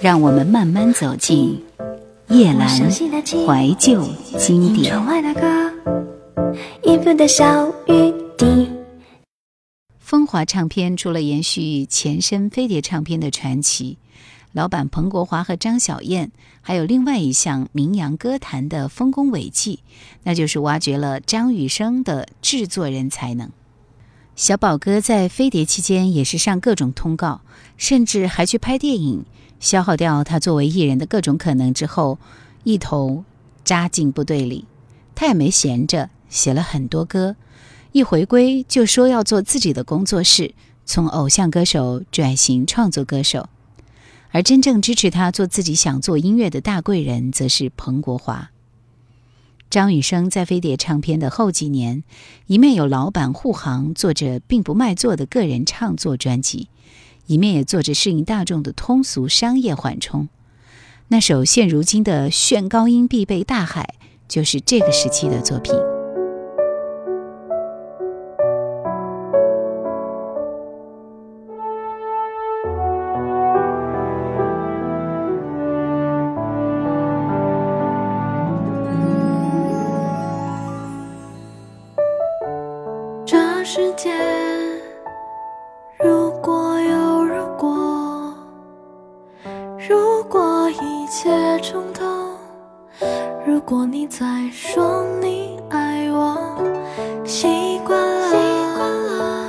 让我们慢慢走进叶阑怀旧经典。风华唱片除了延续前身飞碟唱片的传奇，老板彭国华和张小燕还有另外一项名扬歌坛的丰功伟绩，那就是挖掘了张雨生的制作人才能。小宝哥在飞碟期间也是上各种通告，甚至还去拍电影。消耗掉他作为艺人的各种可能之后，一头扎进部队里。他也没闲着，写了很多歌。一回归就说要做自己的工作室，从偶像歌手转型创作歌手。而真正支持他做自己想做音乐的大贵人，则是彭国华。张雨生在飞碟唱片的后几年，一面有老板护航，做着并不卖座的个人创作专辑。一面也做着适应大众的通俗商业缓冲，那首现如今的炫高音必备大海，就是这个时期的作品。这世界。果你在说你爱我，习惯了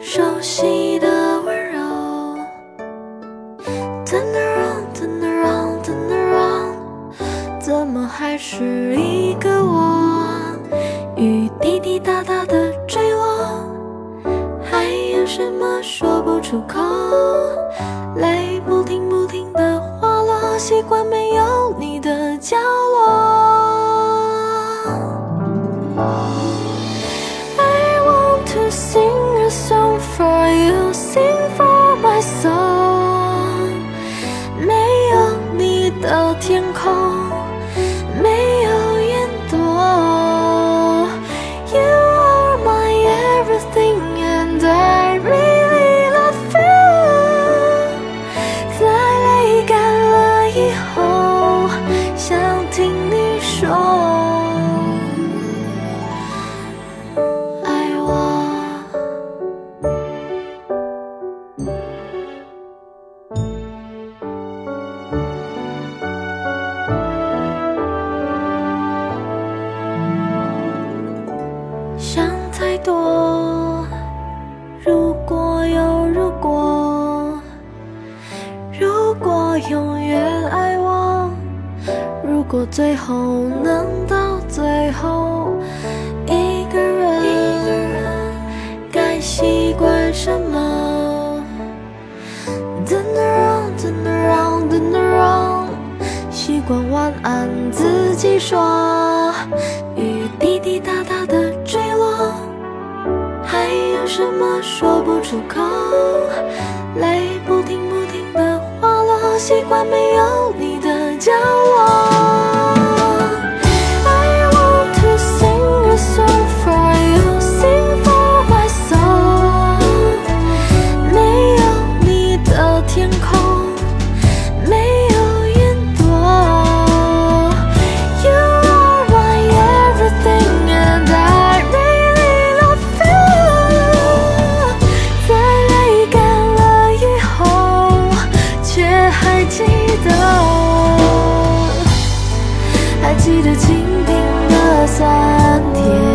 熟悉的温柔，Turn around, turn around, turn around，怎么还是一个我？雨滴滴答答的坠落，还有什么说不出口？泪不停不停的滑落，习惯没有你的角落。什么说不出口？泪不停不停的滑落，习惯没有你的角落。记得清平的酸甜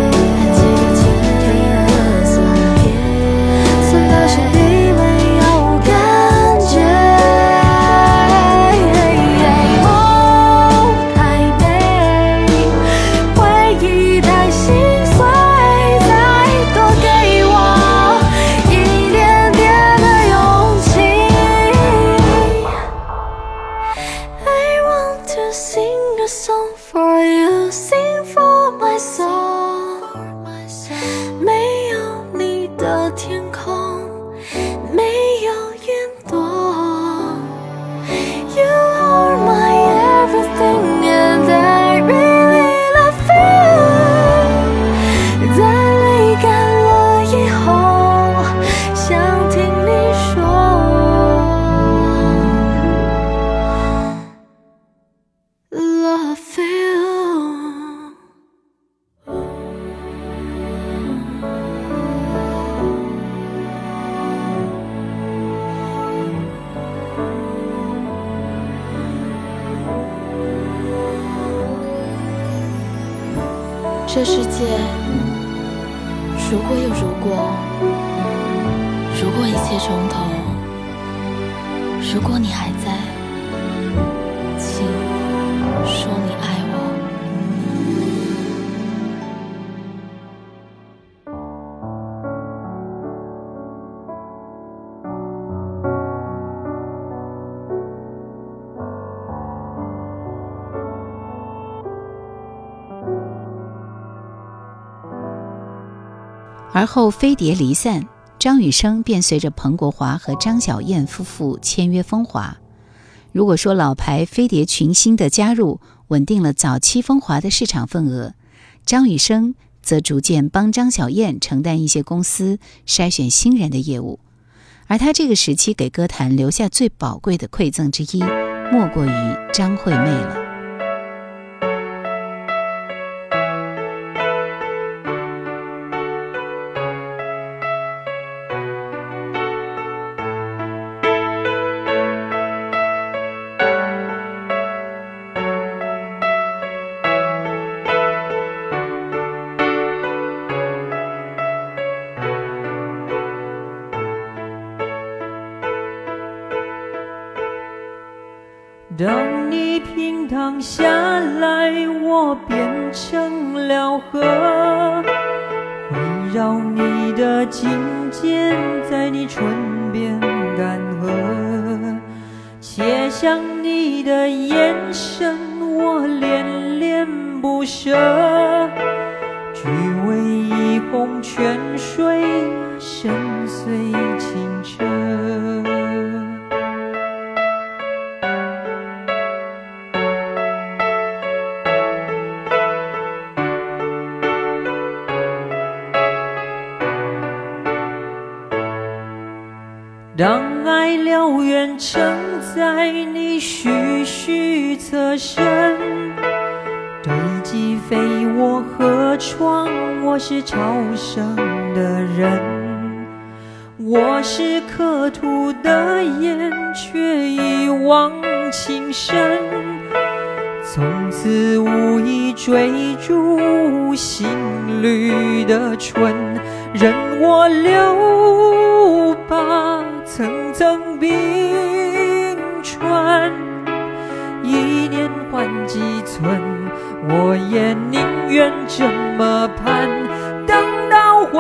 一切从头，如果你还在，请说你爱我。而后飞碟离散，张雨生便随着彭国华和张小燕夫妇签约风华。如果说老牌飞碟群星的加入稳定了早期风华的市场份额，张雨生则逐渐帮张小燕承担一些公司筛选新人的业务。而他这个时期给歌坛留下最宝贵的馈赠之一，莫过于张惠妹了。平躺下来，我变成了河，围绕你的颈肩，在你唇边干涸。且想你的眼神，我恋恋不舍。只为一泓泉水，深邃当爱燎原承载你徐徐侧身，堆积飞我河床，我是朝生的人，我是刻土的雁，却一往情深。从此无意追逐心绿的春，任我留把层层冰川。一年换几寸，我也宁愿这么盼，等到魂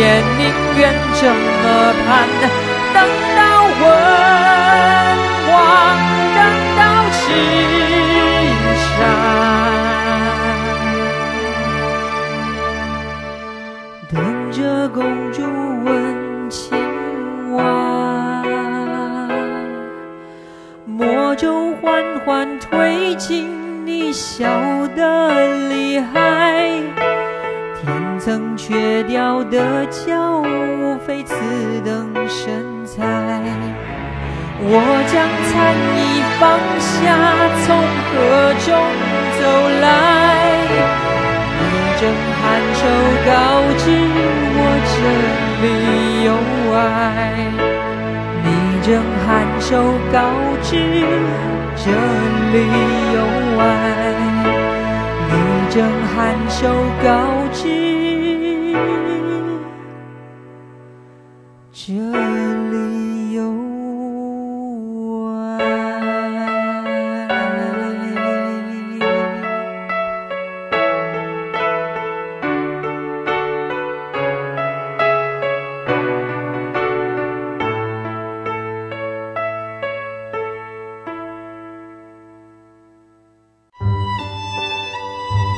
也宁愿这么盼。等到昏黄，等到赤沙，等着公主吻青蛙。魔咒缓缓推进，你笑得厉害。天曾缺掉的角，无非此等身材。我将残衣放下，从河中走来，一阵酣手告知我这里有爱。你正含手告知，这里有爱。你正含首告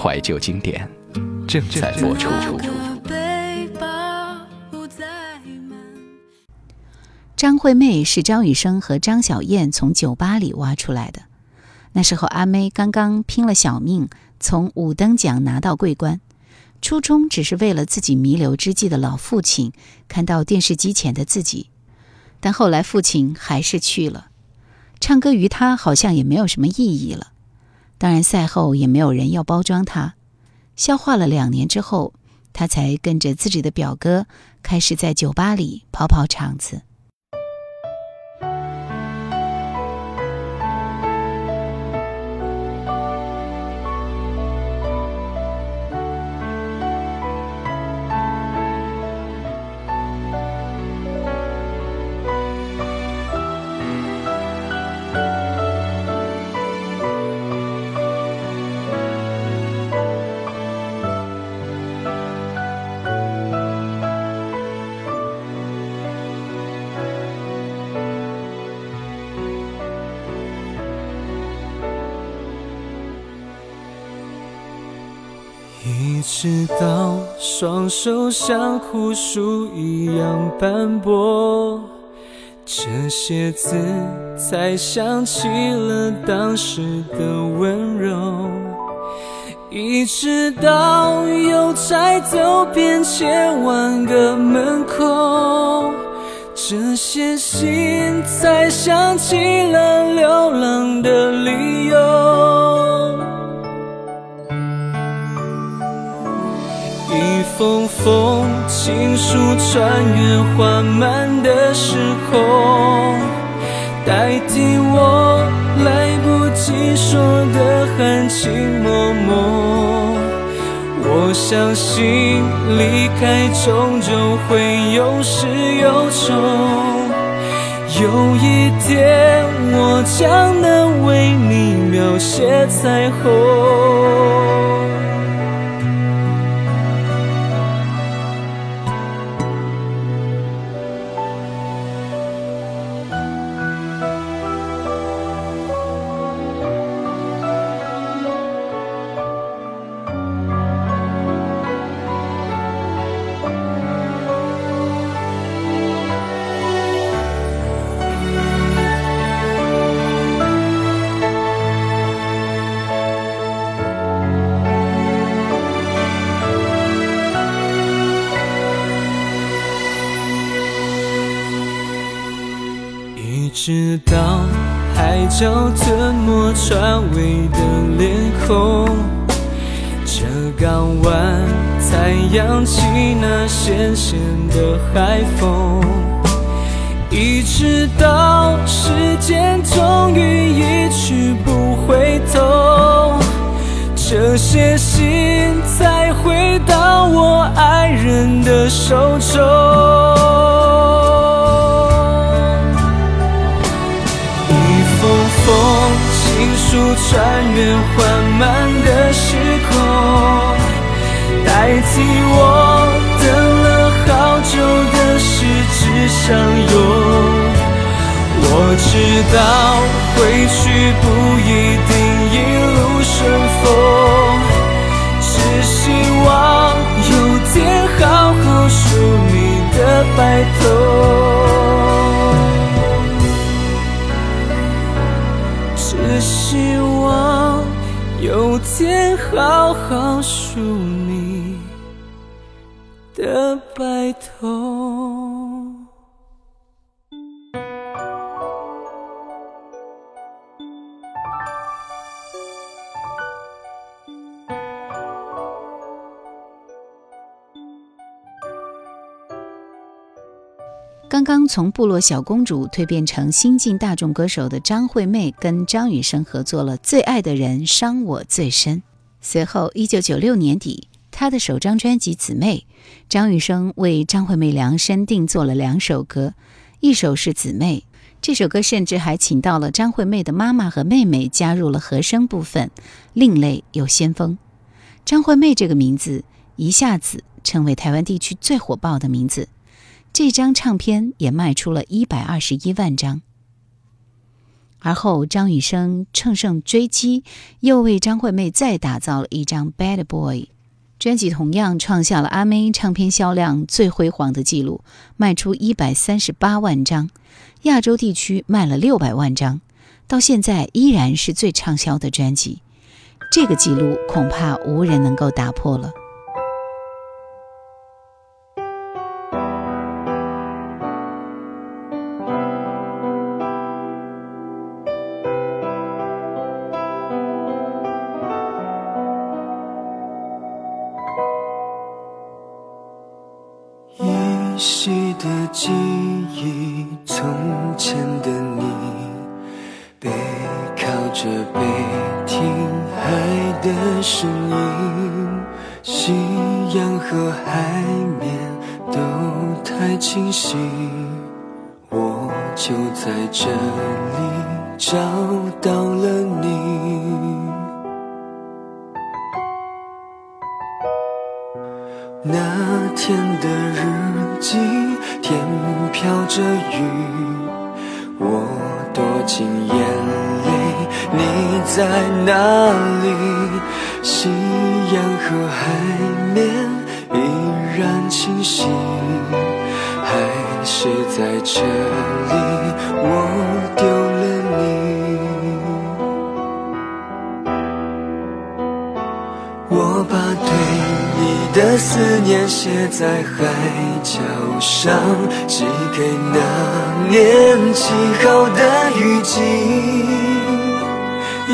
怀旧经典正在播出。张惠妹是张雨生和张小燕从酒吧里挖出来的。那时候阿妹刚刚拼了小命，从五等奖拿到桂冠，初衷只是为了自己弥留之际的老父亲看到电视机前的自己。但后来父亲还是去了，唱歌于他好像也没有什么意义了。当然赛后也没有人要包装他。消化了两年之后，他才跟着自己的表哥开始在酒吧里跑跑场子。直到双手像枯树一样斑驳，这些字才想起了当时的温柔。一直到邮差走遍千万个门口，这些信才想起了流浪的理由。一封封情书穿越缓慢的时空，代替我来不及说的含情脉脉。我相信离开终究会有始有终，有一天我将能为你描写彩虹。直到海角吞没船尾的脸孔，这港湾才扬起那咸咸的海风。一直到时间终于一去不回头，这些信才回到我爱人的手中。风情书穿越缓慢的时空，代替我等了好久的十指相拥。我知道回去不一定好好数你的白头。刚刚从部落小公主蜕变成新晋大众歌手的张惠妹，跟张雨生合作了《最爱的人伤我最深》。随后，一九九六年底，她的首张专辑《姊妹》，张雨生为张惠妹量身定做了两首歌，一首是《姊妹》，这首歌甚至还请到了张惠妹的妈妈和妹妹加入了和声部分，另类又先锋。张惠妹这个名字一下子成为台湾地区最火爆的名字。这张唱片也卖出了一百二十一万张。而后，张雨生乘胜追击，又为张惠妹再打造了一张《Bad Boy》专辑，同样创下了阿妹唱片销量最辉煌的纪录，卖出一百三十八万张，亚洲地区卖了六百万张，到现在依然是最畅销的专辑。这个记录恐怕无人能够打破了。记忆，从前的你，背靠着背听海的声音，夕阳和海面都太清晰，我就在这里找到了你。那天的日今。天飘着雨，我躲进眼泪。你在哪里？夕阳和海面依然清晰，还是在这里，我思念写在海角上，寄给那年起好的雨季。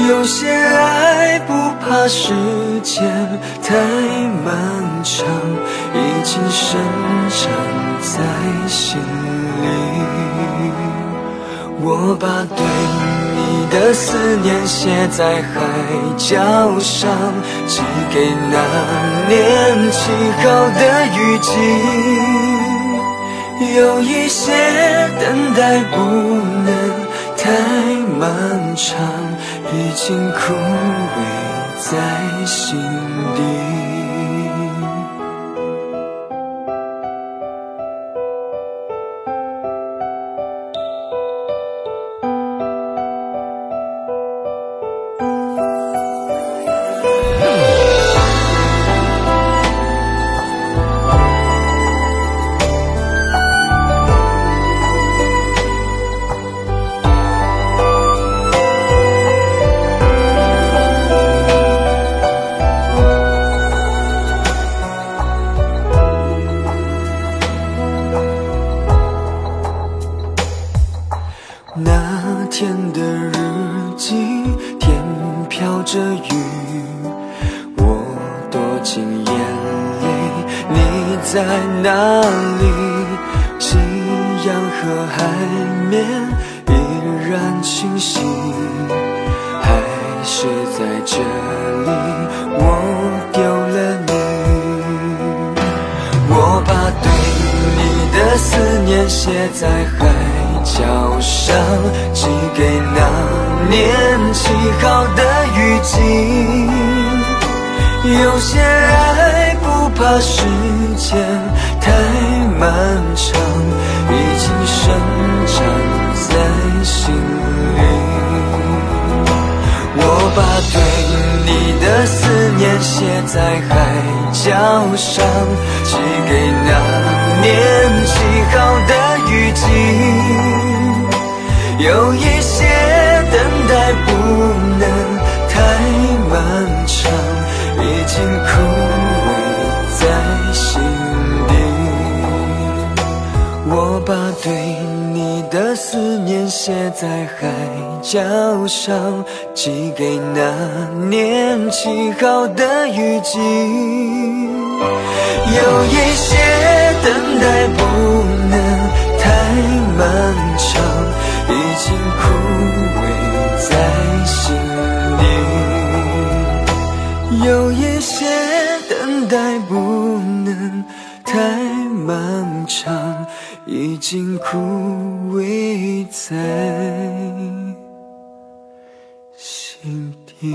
有些爱不怕时间太漫长，已经深藏在心里。我把对。你的思念写在海角上，寄给那年起好的雨季。有一些等待不能太漫长，已经枯萎在心写在海角上，寄给那年起好的雨季。有些爱不怕时。间太漫长，已经生长在心里。我把对你的思念写在海角上，寄给那年起好静。有一些等待不能太漫长已经枯萎在心底我把对你的思念写在海角上寄给那年七号的雨季有一些等待不能长，已经枯萎在心底。有一些等待不能太漫长。已经枯萎在心底。